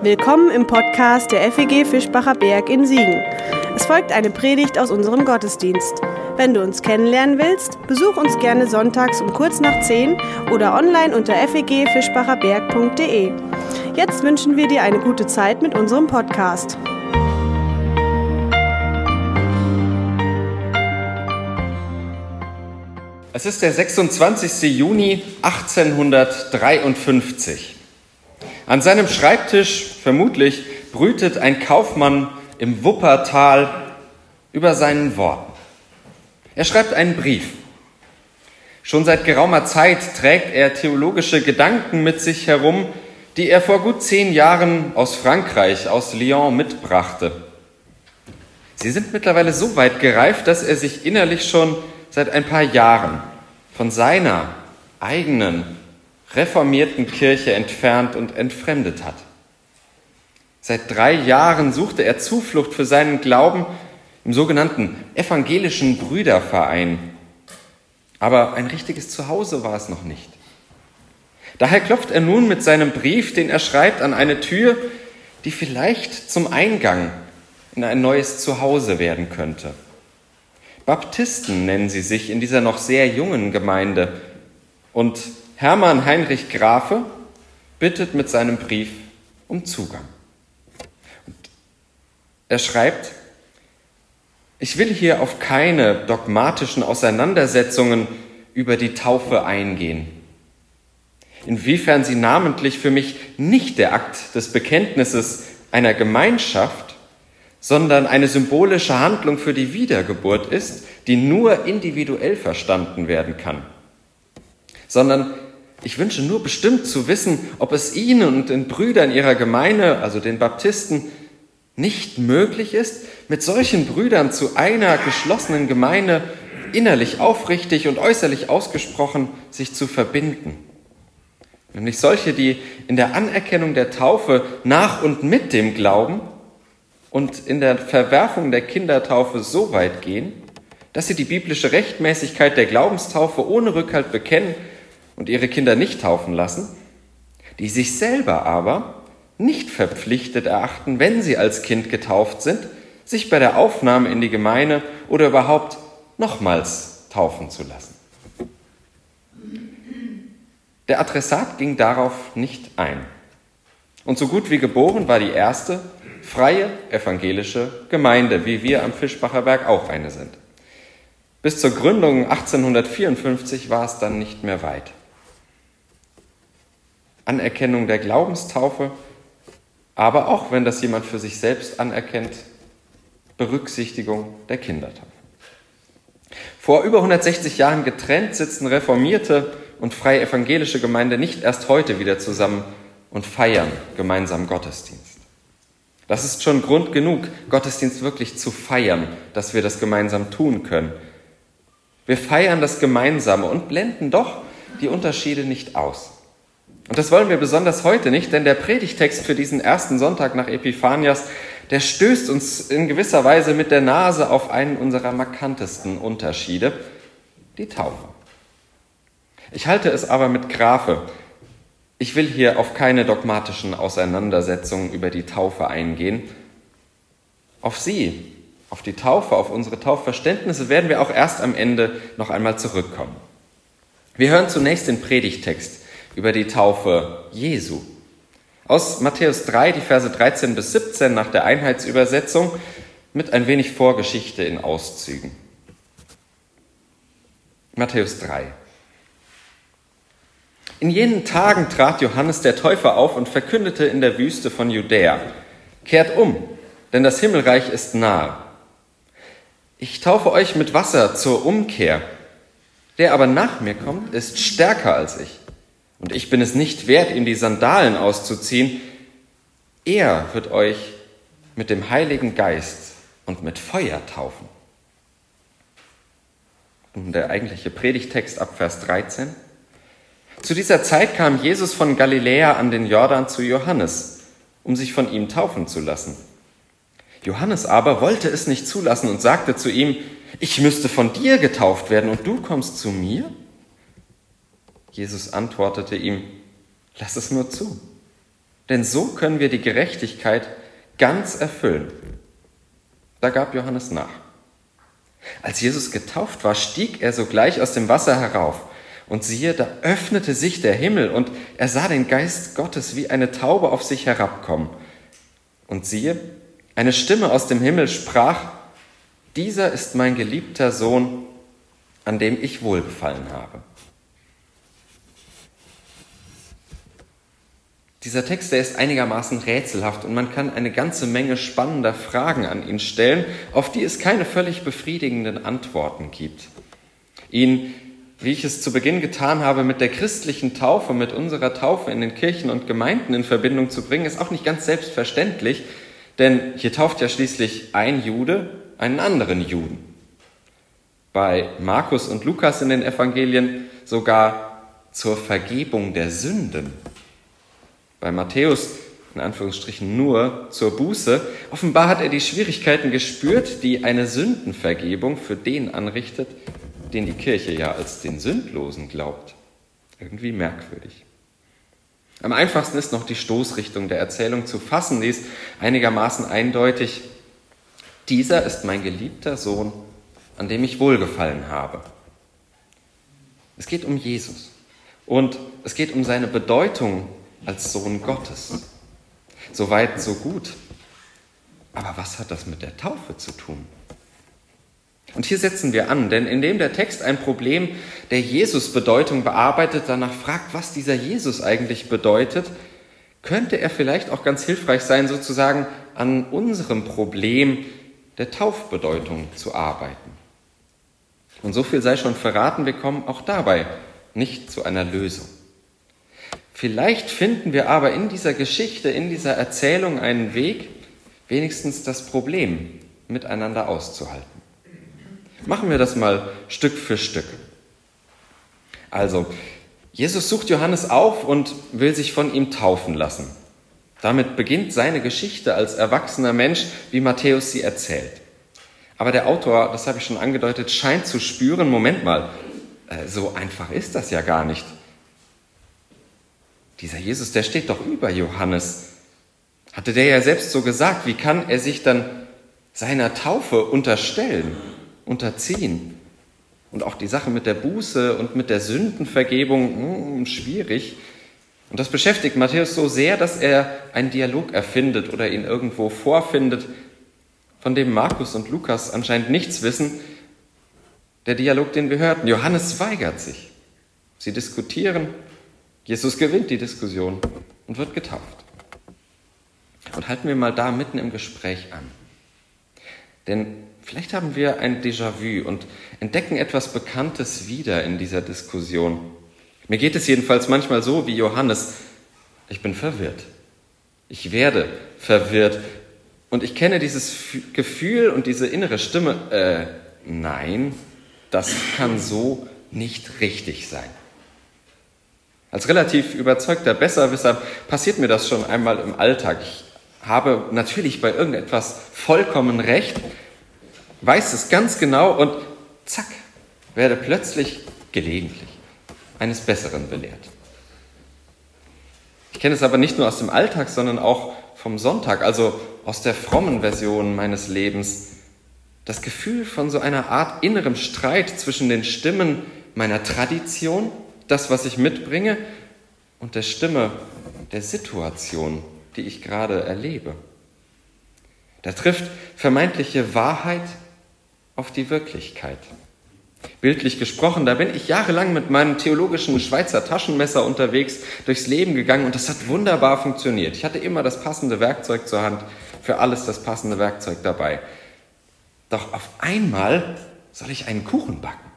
Willkommen im Podcast der FEG Fischbacher Berg in Siegen. Es folgt eine Predigt aus unserem Gottesdienst. Wenn du uns kennenlernen willst, besuch uns gerne sonntags um kurz nach 10 oder online unter fegfischbacherberg.de. Jetzt wünschen wir dir eine gute Zeit mit unserem Podcast. Es ist der 26. Juni 1853. An seinem Schreibtisch, vermutlich, brütet ein Kaufmann im Wuppertal über seinen Worten. Er schreibt einen Brief. Schon seit geraumer Zeit trägt er theologische Gedanken mit sich herum, die er vor gut zehn Jahren aus Frankreich, aus Lyon mitbrachte. Sie sind mittlerweile so weit gereift, dass er sich innerlich schon seit ein paar Jahren von seiner eigenen reformierten Kirche entfernt und entfremdet hat. Seit drei Jahren suchte er Zuflucht für seinen Glauben im sogenannten evangelischen Brüderverein. Aber ein richtiges Zuhause war es noch nicht. Daher klopft er nun mit seinem Brief, den er schreibt, an eine Tür, die vielleicht zum Eingang in ein neues Zuhause werden könnte. Baptisten nennen sie sich in dieser noch sehr jungen Gemeinde. Und Hermann Heinrich Grafe bittet mit seinem Brief um Zugang. Er schreibt, ich will hier auf keine dogmatischen Auseinandersetzungen über die Taufe eingehen. Inwiefern sie namentlich für mich nicht der Akt des Bekenntnisses einer Gemeinschaft, sondern eine symbolische Handlung für die Wiedergeburt ist, die nur individuell verstanden werden kann, sondern ich wünsche nur bestimmt zu wissen, ob es Ihnen und den Brüdern Ihrer Gemeinde, also den Baptisten, nicht möglich ist, mit solchen Brüdern zu einer geschlossenen Gemeinde innerlich aufrichtig und äußerlich ausgesprochen sich zu verbinden. Nämlich solche, die in der Anerkennung der Taufe nach und mit dem Glauben und in der Verwerfung der Kindertaufe so weit gehen, dass sie die biblische Rechtmäßigkeit der Glaubenstaufe ohne Rückhalt bekennen und ihre Kinder nicht taufen lassen, die sich selber aber nicht verpflichtet erachten, wenn sie als Kind getauft sind, sich bei der Aufnahme in die Gemeinde oder überhaupt nochmals taufen zu lassen. Der Adressat ging darauf nicht ein. Und so gut wie geboren war die erste freie evangelische Gemeinde, wie wir am Fischbacher Berg auch eine sind. Bis zur Gründung 1854 war es dann nicht mehr weit. Anerkennung der Glaubenstaufe, aber auch wenn das jemand für sich selbst anerkennt, Berücksichtigung der Kindertaufe. Vor über 160 Jahren getrennt sitzen reformierte und freie evangelische Gemeinde nicht erst heute wieder zusammen und feiern gemeinsam Gottesdienst. Das ist schon Grund genug, Gottesdienst wirklich zu feiern, dass wir das gemeinsam tun können. Wir feiern das Gemeinsame und blenden doch die Unterschiede nicht aus. Und das wollen wir besonders heute nicht, denn der Predigtext für diesen ersten Sonntag nach Epiphanias, der stößt uns in gewisser Weise mit der Nase auf einen unserer markantesten Unterschiede, die Taufe. Ich halte es aber mit Grafe. Ich will hier auf keine dogmatischen Auseinandersetzungen über die Taufe eingehen. Auf sie, auf die Taufe, auf unsere Taufverständnisse werden wir auch erst am Ende noch einmal zurückkommen. Wir hören zunächst den Predigtext über die Taufe Jesu. Aus Matthäus 3, die Verse 13 bis 17 nach der Einheitsübersetzung mit ein wenig Vorgeschichte in Auszügen. Matthäus 3. In jenen Tagen trat Johannes der Täufer auf und verkündete in der Wüste von Judäa, kehrt um, denn das Himmelreich ist nahe. Ich taufe euch mit Wasser zur Umkehr. Der aber nach mir kommt, ist stärker als ich und ich bin es nicht wert, ihm die Sandalen auszuziehen. Er wird euch mit dem Heiligen Geist und mit Feuer taufen. Und der eigentliche Predigtext ab Vers 13. Zu dieser Zeit kam Jesus von Galiläa an den Jordan zu Johannes, um sich von ihm taufen zu lassen. Johannes aber wollte es nicht zulassen und sagte zu ihm, ich müsste von dir getauft werden und du kommst zu mir? Jesus antwortete ihm, lass es nur zu. Denn so können wir die Gerechtigkeit ganz erfüllen. Da gab Johannes nach. Als Jesus getauft war, stieg er sogleich aus dem Wasser herauf. Und siehe, da öffnete sich der Himmel und er sah den Geist Gottes wie eine Taube auf sich herabkommen. Und siehe, eine Stimme aus dem Himmel sprach, dieser ist mein geliebter Sohn, an dem ich wohlgefallen habe. Dieser Text, der ist einigermaßen rätselhaft und man kann eine ganze Menge spannender Fragen an ihn stellen, auf die es keine völlig befriedigenden Antworten gibt. Ihn, wie ich es zu Beginn getan habe, mit der christlichen Taufe, mit unserer Taufe in den Kirchen und Gemeinden in Verbindung zu bringen, ist auch nicht ganz selbstverständlich, denn hier tauft ja schließlich ein Jude einen anderen Juden. Bei Markus und Lukas in den Evangelien sogar zur Vergebung der Sünden bei Matthäus in Anführungsstrichen nur zur Buße. Offenbar hat er die Schwierigkeiten gespürt, die eine Sündenvergebung für den anrichtet, den die Kirche ja als den Sündlosen glaubt. Irgendwie merkwürdig. Am einfachsten ist noch die Stoßrichtung der Erzählung zu fassen, die ist einigermaßen eindeutig. Dieser ist mein geliebter Sohn, an dem ich wohlgefallen habe. Es geht um Jesus und es geht um seine Bedeutung als Sohn Gottes. So weit, so gut. Aber was hat das mit der Taufe zu tun? Und hier setzen wir an, denn indem der Text ein Problem der Jesus-Bedeutung bearbeitet, danach fragt, was dieser Jesus eigentlich bedeutet, könnte er vielleicht auch ganz hilfreich sein, sozusagen an unserem Problem der Taufbedeutung zu arbeiten. Und so viel sei schon verraten, wir kommen auch dabei nicht zu einer Lösung. Vielleicht finden wir aber in dieser Geschichte, in dieser Erzählung einen Weg, wenigstens das Problem miteinander auszuhalten. Machen wir das mal Stück für Stück. Also, Jesus sucht Johannes auf und will sich von ihm taufen lassen. Damit beginnt seine Geschichte als erwachsener Mensch, wie Matthäus sie erzählt. Aber der Autor, das habe ich schon angedeutet, scheint zu spüren, Moment mal, äh, so einfach ist das ja gar nicht. Dieser Jesus, der steht doch über Johannes. Hatte der ja selbst so gesagt, wie kann er sich dann seiner Taufe unterstellen, unterziehen? Und auch die Sache mit der Buße und mit der Sündenvergebung, hm, schwierig. Und das beschäftigt Matthäus so sehr, dass er einen Dialog erfindet oder ihn irgendwo vorfindet, von dem Markus und Lukas anscheinend nichts wissen. Der Dialog, den wir hörten, Johannes weigert sich. Sie diskutieren, Jesus gewinnt die Diskussion und wird getauft. Und halten wir mal da mitten im Gespräch an. Denn vielleicht haben wir ein Déjà-vu und entdecken etwas Bekanntes wieder in dieser Diskussion. Mir geht es jedenfalls manchmal so wie Johannes. Ich bin verwirrt. Ich werde verwirrt. Und ich kenne dieses Gefühl und diese innere Stimme, äh, nein, das kann so nicht richtig sein. Als relativ überzeugter Besserwisser passiert mir das schon einmal im Alltag. Ich habe natürlich bei irgendetwas vollkommen recht, weiß es ganz genau und zack, werde plötzlich gelegentlich eines Besseren belehrt. Ich kenne es aber nicht nur aus dem Alltag, sondern auch vom Sonntag, also aus der frommen Version meines Lebens. Das Gefühl von so einer Art innerem Streit zwischen den Stimmen meiner Tradition das, was ich mitbringe und der Stimme der Situation, die ich gerade erlebe. Da trifft vermeintliche Wahrheit auf die Wirklichkeit. Bildlich gesprochen, da bin ich jahrelang mit meinem theologischen Schweizer Taschenmesser unterwegs durchs Leben gegangen und das hat wunderbar funktioniert. Ich hatte immer das passende Werkzeug zur Hand, für alles das passende Werkzeug dabei. Doch auf einmal soll ich einen Kuchen backen.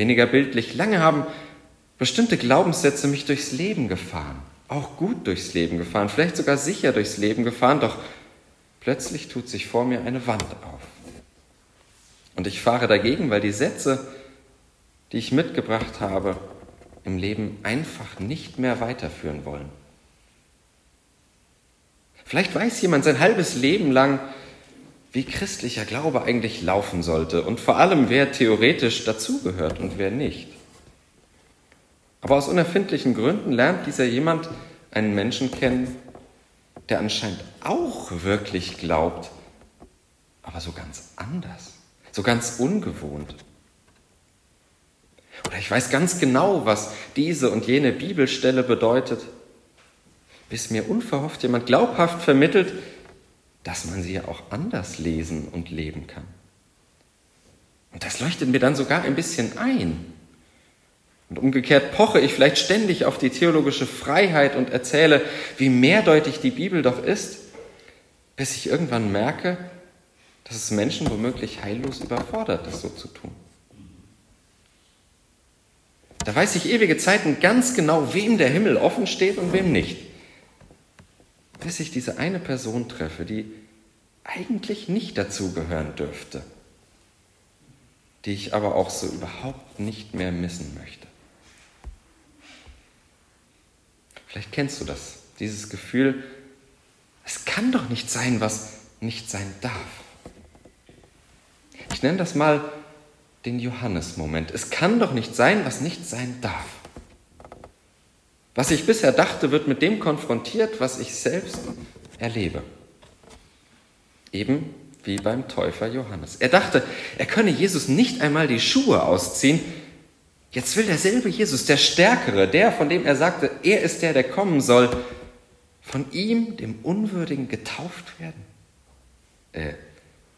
Weniger bildlich, lange haben bestimmte Glaubenssätze mich durchs Leben gefahren, auch gut durchs Leben gefahren, vielleicht sogar sicher durchs Leben gefahren, doch plötzlich tut sich vor mir eine Wand auf. Und ich fahre dagegen, weil die Sätze, die ich mitgebracht habe, im Leben einfach nicht mehr weiterführen wollen. Vielleicht weiß jemand sein halbes Leben lang, wie christlicher Glaube eigentlich laufen sollte und vor allem, wer theoretisch dazugehört und wer nicht. Aber aus unerfindlichen Gründen lernt dieser jemand einen Menschen kennen, der anscheinend auch wirklich glaubt, aber so ganz anders, so ganz ungewohnt. Oder ich weiß ganz genau, was diese und jene Bibelstelle bedeutet, bis mir unverhofft jemand glaubhaft vermittelt, dass man sie ja auch anders lesen und leben kann. Und das leuchtet mir dann sogar ein bisschen ein. Und umgekehrt poche ich vielleicht ständig auf die theologische Freiheit und erzähle, wie mehrdeutig die Bibel doch ist, bis ich irgendwann merke, dass es Menschen womöglich heillos überfordert, das so zu tun. Da weiß ich ewige Zeiten ganz genau, wem der Himmel offen steht und wem nicht. Bis ich diese eine Person treffe, die eigentlich nicht dazugehören dürfte, die ich aber auch so überhaupt nicht mehr missen möchte. Vielleicht kennst du das, dieses Gefühl, es kann doch nicht sein, was nicht sein darf. Ich nenne das mal den Johannes-Moment. Es kann doch nicht sein, was nicht sein darf. Was ich bisher dachte, wird mit dem konfrontiert, was ich selbst erlebe. Eben wie beim Täufer Johannes. Er dachte, er könne Jesus nicht einmal die Schuhe ausziehen, Jetzt will derselbe Jesus, der Stärkere, der, von dem er sagte, er ist der, der kommen soll, von ihm, dem Unwürdigen, getauft werden? Äh,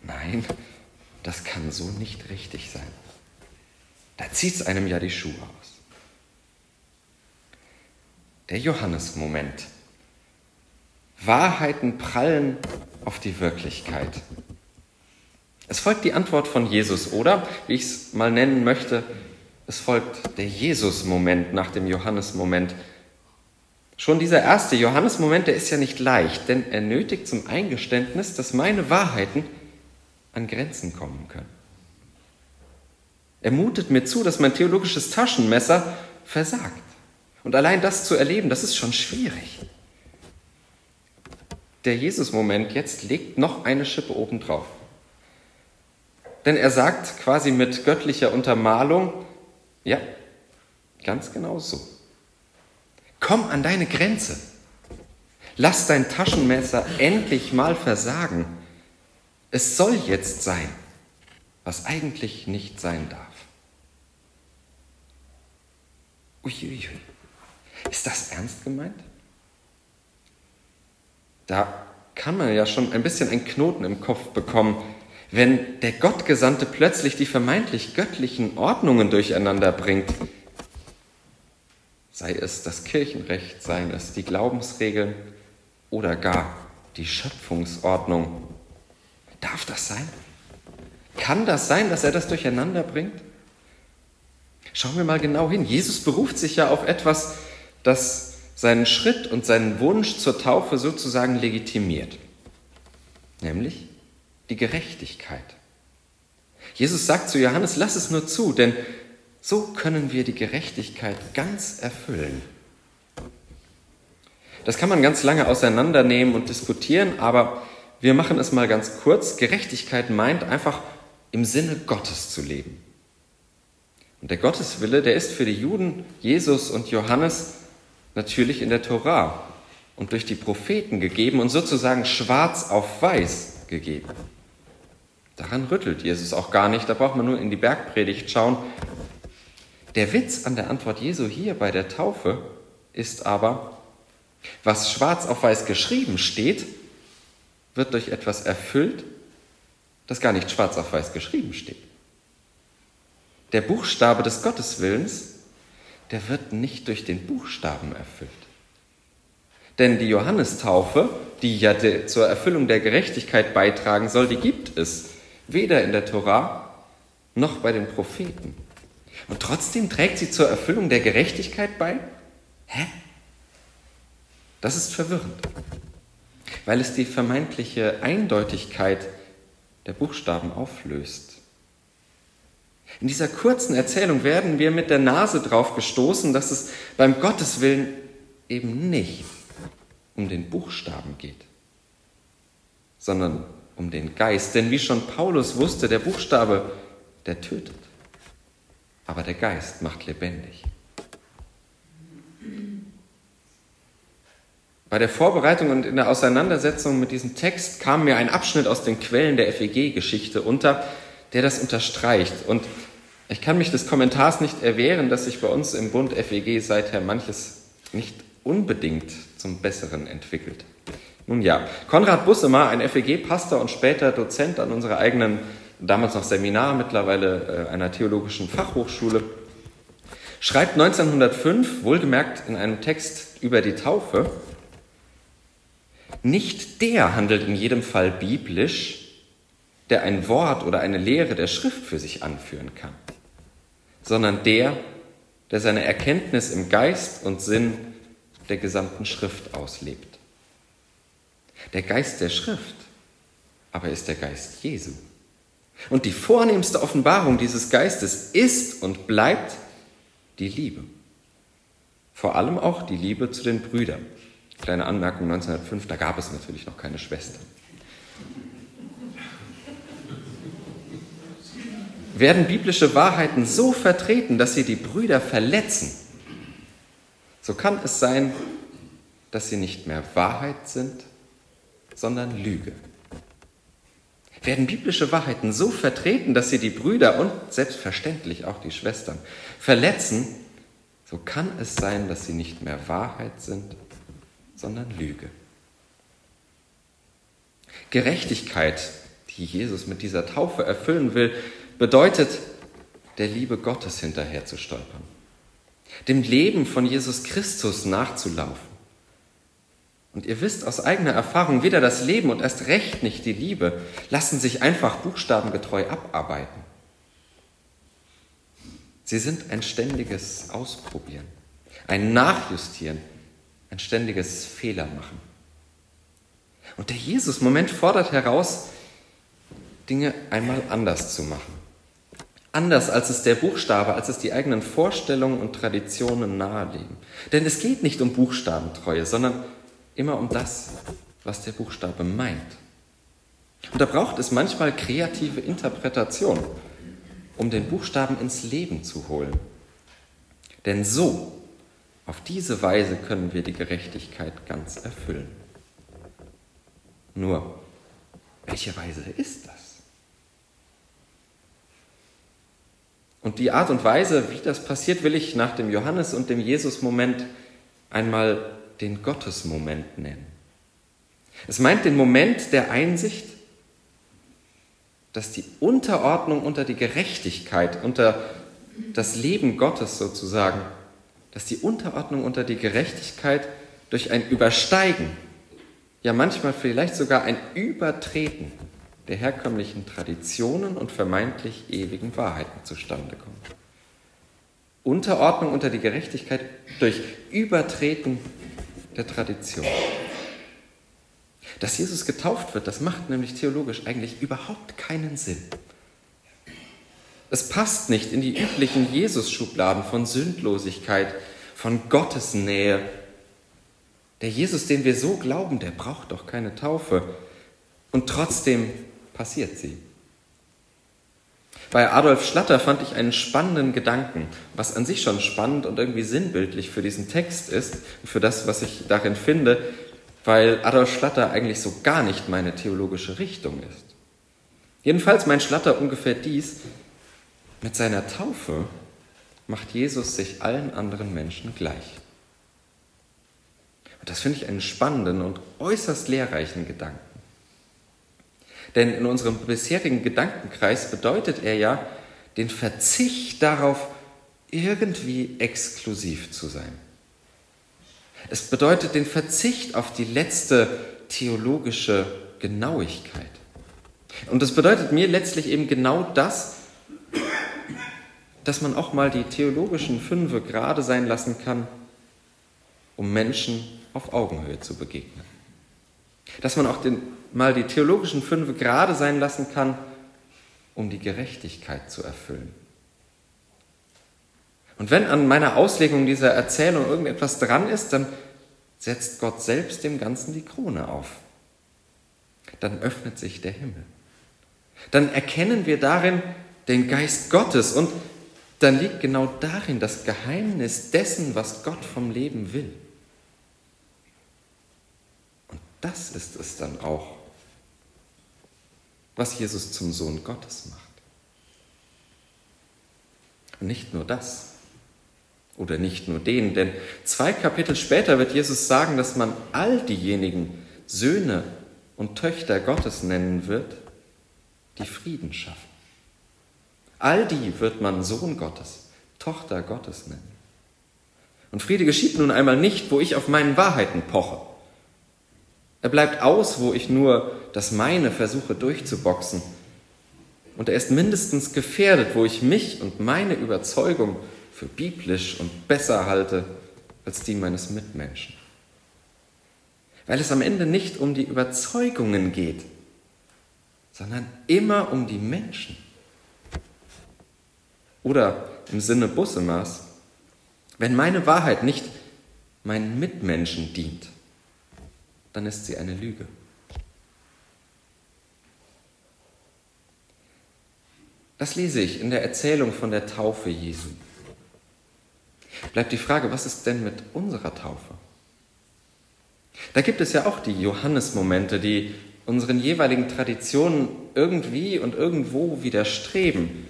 nein, das kann so nicht richtig sein. Da zieht es einem ja die Schuhe aus. Der Johannes-Moment. Wahrheiten prallen auf die Wirklichkeit. Es folgt die Antwort von Jesus, oder, wie ich es mal nennen möchte, es folgt der Jesus-Moment nach dem Johannes-Moment. Schon dieser erste Johannes-Moment, der ist ja nicht leicht, denn er nötigt zum Eingeständnis, dass meine Wahrheiten an Grenzen kommen können. Er mutet mir zu, dass mein theologisches Taschenmesser versagt. Und allein das zu erleben, das ist schon schwierig. Der Jesus-Moment jetzt legt noch eine Schippe obendrauf. Denn er sagt quasi mit göttlicher Untermalung, ja, ganz genau so. Komm an deine Grenze. Lass dein Taschenmesser endlich mal versagen. Es soll jetzt sein, was eigentlich nicht sein darf. Uiuiui. Ist das ernst gemeint? Da kann man ja schon ein bisschen einen Knoten im Kopf bekommen, wenn der Gottgesandte plötzlich die vermeintlich göttlichen Ordnungen durcheinander bringt, sei es das Kirchenrecht, seien es die Glaubensregeln oder gar die Schöpfungsordnung. Darf das sein? Kann das sein, dass er das durcheinander bringt? Schauen wir mal genau hin. Jesus beruft sich ja auf etwas, das seinen Schritt und seinen Wunsch zur Taufe sozusagen legitimiert, nämlich die Gerechtigkeit. Jesus sagt zu Johannes, lass es nur zu, denn so können wir die Gerechtigkeit ganz erfüllen. Das kann man ganz lange auseinandernehmen und diskutieren, aber wir machen es mal ganz kurz. Gerechtigkeit meint einfach im Sinne Gottes zu leben. Und der Gotteswille, der ist für die Juden, Jesus und Johannes natürlich in der Tora und durch die Propheten gegeben und sozusagen schwarz auf weiß gegeben. Daran rüttelt Jesus auch gar nicht, da braucht man nur in die Bergpredigt schauen. Der Witz an der Antwort Jesu hier bei der Taufe ist aber, was schwarz auf weiß geschrieben steht, wird durch etwas erfüllt, das gar nicht schwarz auf weiß geschrieben steht. Der Buchstabe des Gotteswillens, der wird nicht durch den Buchstaben erfüllt. Denn die Johannestaufe, die ja zur Erfüllung der Gerechtigkeit beitragen soll, die gibt es weder in der Tora noch bei den Propheten. Und trotzdem trägt sie zur Erfüllung der Gerechtigkeit bei? Hä? Das ist verwirrend, weil es die vermeintliche Eindeutigkeit der Buchstaben auflöst. In dieser kurzen Erzählung werden wir mit der Nase drauf gestoßen, dass es beim Gotteswillen eben nicht um den Buchstaben geht, sondern um den Geist. Denn wie schon Paulus wusste, der Buchstabe, der tötet. Aber der Geist macht lebendig. Bei der Vorbereitung und in der Auseinandersetzung mit diesem Text kam mir ein Abschnitt aus den Quellen der FEG-Geschichte unter, der das unterstreicht. Und ich kann mich des Kommentars nicht erwehren, dass sich bei uns im Bund FEG seither manches nicht unbedingt zum Besseren entwickelt. Nun ja, Konrad Bussemer, ein FEG-Pastor und später Dozent an unserer eigenen, damals noch Seminar, mittlerweile äh, einer theologischen Fachhochschule, schreibt 1905, wohlgemerkt in einem Text über die Taufe, nicht der handelt in jedem Fall biblisch, der ein Wort oder eine Lehre der Schrift für sich anführen kann, sondern der, der seine Erkenntnis im Geist und Sinn der gesamten Schrift auslebt. Der Geist der Schrift aber ist der Geist Jesu. Und die vornehmste Offenbarung dieses Geistes ist und bleibt die Liebe. Vor allem auch die Liebe zu den Brüdern. Kleine Anmerkung 1905, da gab es natürlich noch keine Schwestern. Werden biblische Wahrheiten so vertreten, dass sie die Brüder verletzen, so kann es sein, dass sie nicht mehr Wahrheit sind, sondern Lüge. Werden biblische Wahrheiten so vertreten, dass sie die Brüder und selbstverständlich auch die Schwestern verletzen, so kann es sein, dass sie nicht mehr Wahrheit sind, sondern Lüge. Gerechtigkeit, die Jesus mit dieser Taufe erfüllen will, bedeutet, der Liebe Gottes hinterher zu stolpern, dem Leben von Jesus Christus nachzulaufen. Und ihr wisst aus eigener Erfahrung, weder das Leben und erst recht nicht die Liebe lassen sich einfach buchstabengetreu abarbeiten. Sie sind ein ständiges Ausprobieren, ein Nachjustieren, ein ständiges Fehlermachen. Und der Jesus-Moment fordert heraus, Dinge einmal anders zu machen. Anders als es der Buchstabe, als es die eigenen Vorstellungen und Traditionen nahelegen. Denn es geht nicht um Buchstabentreue, sondern immer um das, was der Buchstabe meint. Und da braucht es manchmal kreative Interpretation, um den Buchstaben ins Leben zu holen. Denn so auf diese Weise können wir die Gerechtigkeit ganz erfüllen. Nur, welche Weise ist das? Und die Art und Weise, wie das passiert, will ich nach dem Johannes- und dem Jesus-Moment einmal den Gottes-Moment nennen. Es meint den Moment der Einsicht, dass die Unterordnung unter die Gerechtigkeit, unter das Leben Gottes sozusagen, dass die Unterordnung unter die Gerechtigkeit durch ein Übersteigen, ja manchmal vielleicht sogar ein Übertreten der herkömmlichen Traditionen und vermeintlich ewigen Wahrheiten zustande kommt. Unterordnung unter die Gerechtigkeit durch Übertreten der Tradition. Dass Jesus getauft wird, das macht nämlich theologisch eigentlich überhaupt keinen Sinn. Es passt nicht in die üblichen Jesus-Schubladen von Sündlosigkeit, von Gottesnähe. Der Jesus, den wir so glauben, der braucht doch keine Taufe. Und trotzdem passiert sie. Bei Adolf Schlatter fand ich einen spannenden Gedanken, was an sich schon spannend und irgendwie sinnbildlich für diesen Text ist, für das, was ich darin finde, weil Adolf Schlatter eigentlich so gar nicht meine theologische Richtung ist. Jedenfalls meint Schlatter ungefähr dies, mit seiner Taufe macht Jesus sich allen anderen Menschen gleich. Und das finde ich einen spannenden und äußerst lehrreichen Gedanken. Denn in unserem bisherigen Gedankenkreis bedeutet er ja den Verzicht darauf, irgendwie exklusiv zu sein. Es bedeutet den Verzicht auf die letzte theologische Genauigkeit. Und das bedeutet mir letztlich eben genau das, dass man auch mal die theologischen Fünfe gerade sein lassen kann, um Menschen auf Augenhöhe zu begegnen. Dass man auch den, mal die theologischen Fünfe gerade sein lassen kann, um die Gerechtigkeit zu erfüllen. Und wenn an meiner Auslegung dieser Erzählung irgendetwas dran ist, dann setzt Gott selbst dem Ganzen die Krone auf. Dann öffnet sich der Himmel. Dann erkennen wir darin den Geist Gottes und dann liegt genau darin das Geheimnis dessen, was Gott vom Leben will. Und das ist es dann auch, was Jesus zum Sohn Gottes macht. Und nicht nur das oder nicht nur den, denn zwei Kapitel später wird Jesus sagen, dass man all diejenigen Söhne und Töchter Gottes nennen wird, die Frieden schaffen. All die wird man Sohn Gottes, Tochter Gottes nennen. Und Friede geschieht nun einmal nicht, wo ich auf meinen Wahrheiten poche. Er bleibt aus, wo ich nur das meine versuche durchzuboxen. Und er ist mindestens gefährdet, wo ich mich und meine Überzeugung für biblisch und besser halte als die meines Mitmenschen. Weil es am Ende nicht um die Überzeugungen geht, sondern immer um die Menschen. Oder im Sinne Bussemers, wenn meine Wahrheit nicht meinen Mitmenschen dient, dann ist sie eine Lüge. Das lese ich in der Erzählung von der Taufe Jesu bleibt die Frage, was ist denn mit unserer Taufe? Da gibt es ja auch die Johannes-Momente, die unseren jeweiligen Traditionen irgendwie und irgendwo widerstreben.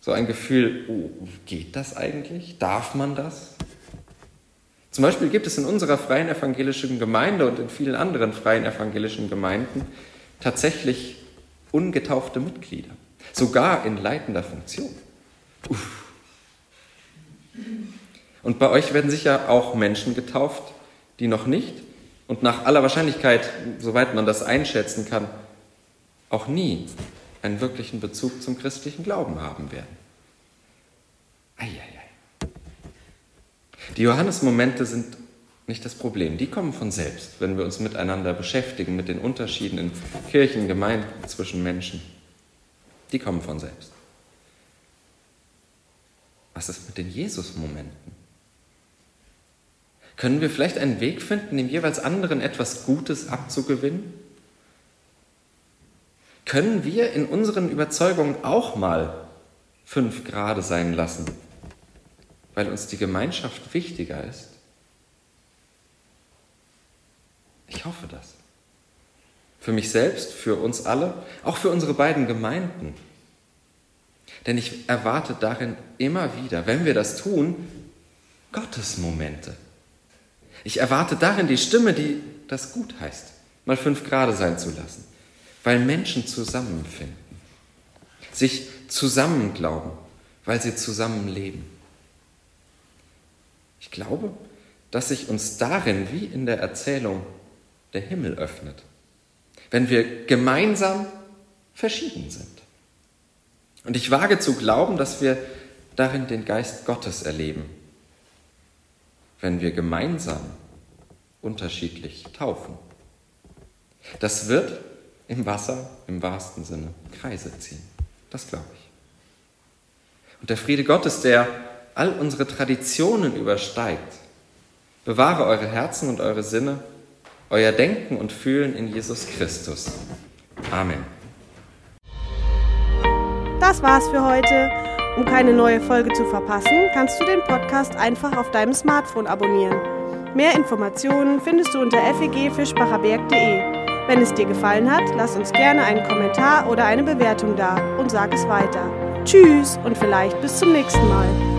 So ein Gefühl, oh, geht das eigentlich? Darf man das? Zum Beispiel gibt es in unserer freien evangelischen Gemeinde und in vielen anderen freien evangelischen Gemeinden tatsächlich ungetaufte Mitglieder, sogar in leitender Funktion. Uff. Und bei euch werden sicher auch Menschen getauft, die noch nicht und nach aller Wahrscheinlichkeit, soweit man das einschätzen kann, auch nie einen wirklichen Bezug zum christlichen Glauben haben werden. Eieiei. Die Johannes-Momente sind nicht das Problem. Die kommen von selbst, wenn wir uns miteinander beschäftigen, mit den Unterschieden in Kirchen, Gemeinden zwischen Menschen. Die kommen von selbst. Was ist mit den Jesus-Momenten? Können wir vielleicht einen Weg finden, dem jeweils anderen etwas Gutes abzugewinnen? Können wir in unseren Überzeugungen auch mal fünf Grade sein lassen, weil uns die Gemeinschaft wichtiger ist? Ich hoffe das. Für mich selbst, für uns alle, auch für unsere beiden Gemeinden. Denn ich erwarte darin immer wieder, wenn wir das tun, Gottes Momente. Ich erwarte darin die Stimme, die das gut heißt, mal fünf Grade sein zu lassen, weil Menschen zusammenfinden, sich zusammen glauben, weil sie zusammen leben. Ich glaube, dass sich uns darin, wie in der Erzählung, der Himmel öffnet, wenn wir gemeinsam verschieden sind. Und ich wage zu glauben, dass wir darin den Geist Gottes erleben wenn wir gemeinsam unterschiedlich taufen. Das wird im Wasser im wahrsten Sinne Kreise ziehen. Das glaube ich. Und der Friede Gottes, der all unsere Traditionen übersteigt, bewahre eure Herzen und eure Sinne, euer Denken und Fühlen in Jesus Christus. Amen. Das war's für heute. Um keine neue Folge zu verpassen, kannst du den Podcast einfach auf deinem Smartphone abonnieren. Mehr Informationen findest du unter fegfischbacherberg.de. Wenn es dir gefallen hat, lass uns gerne einen Kommentar oder eine Bewertung da und sag es weiter. Tschüss und vielleicht bis zum nächsten Mal.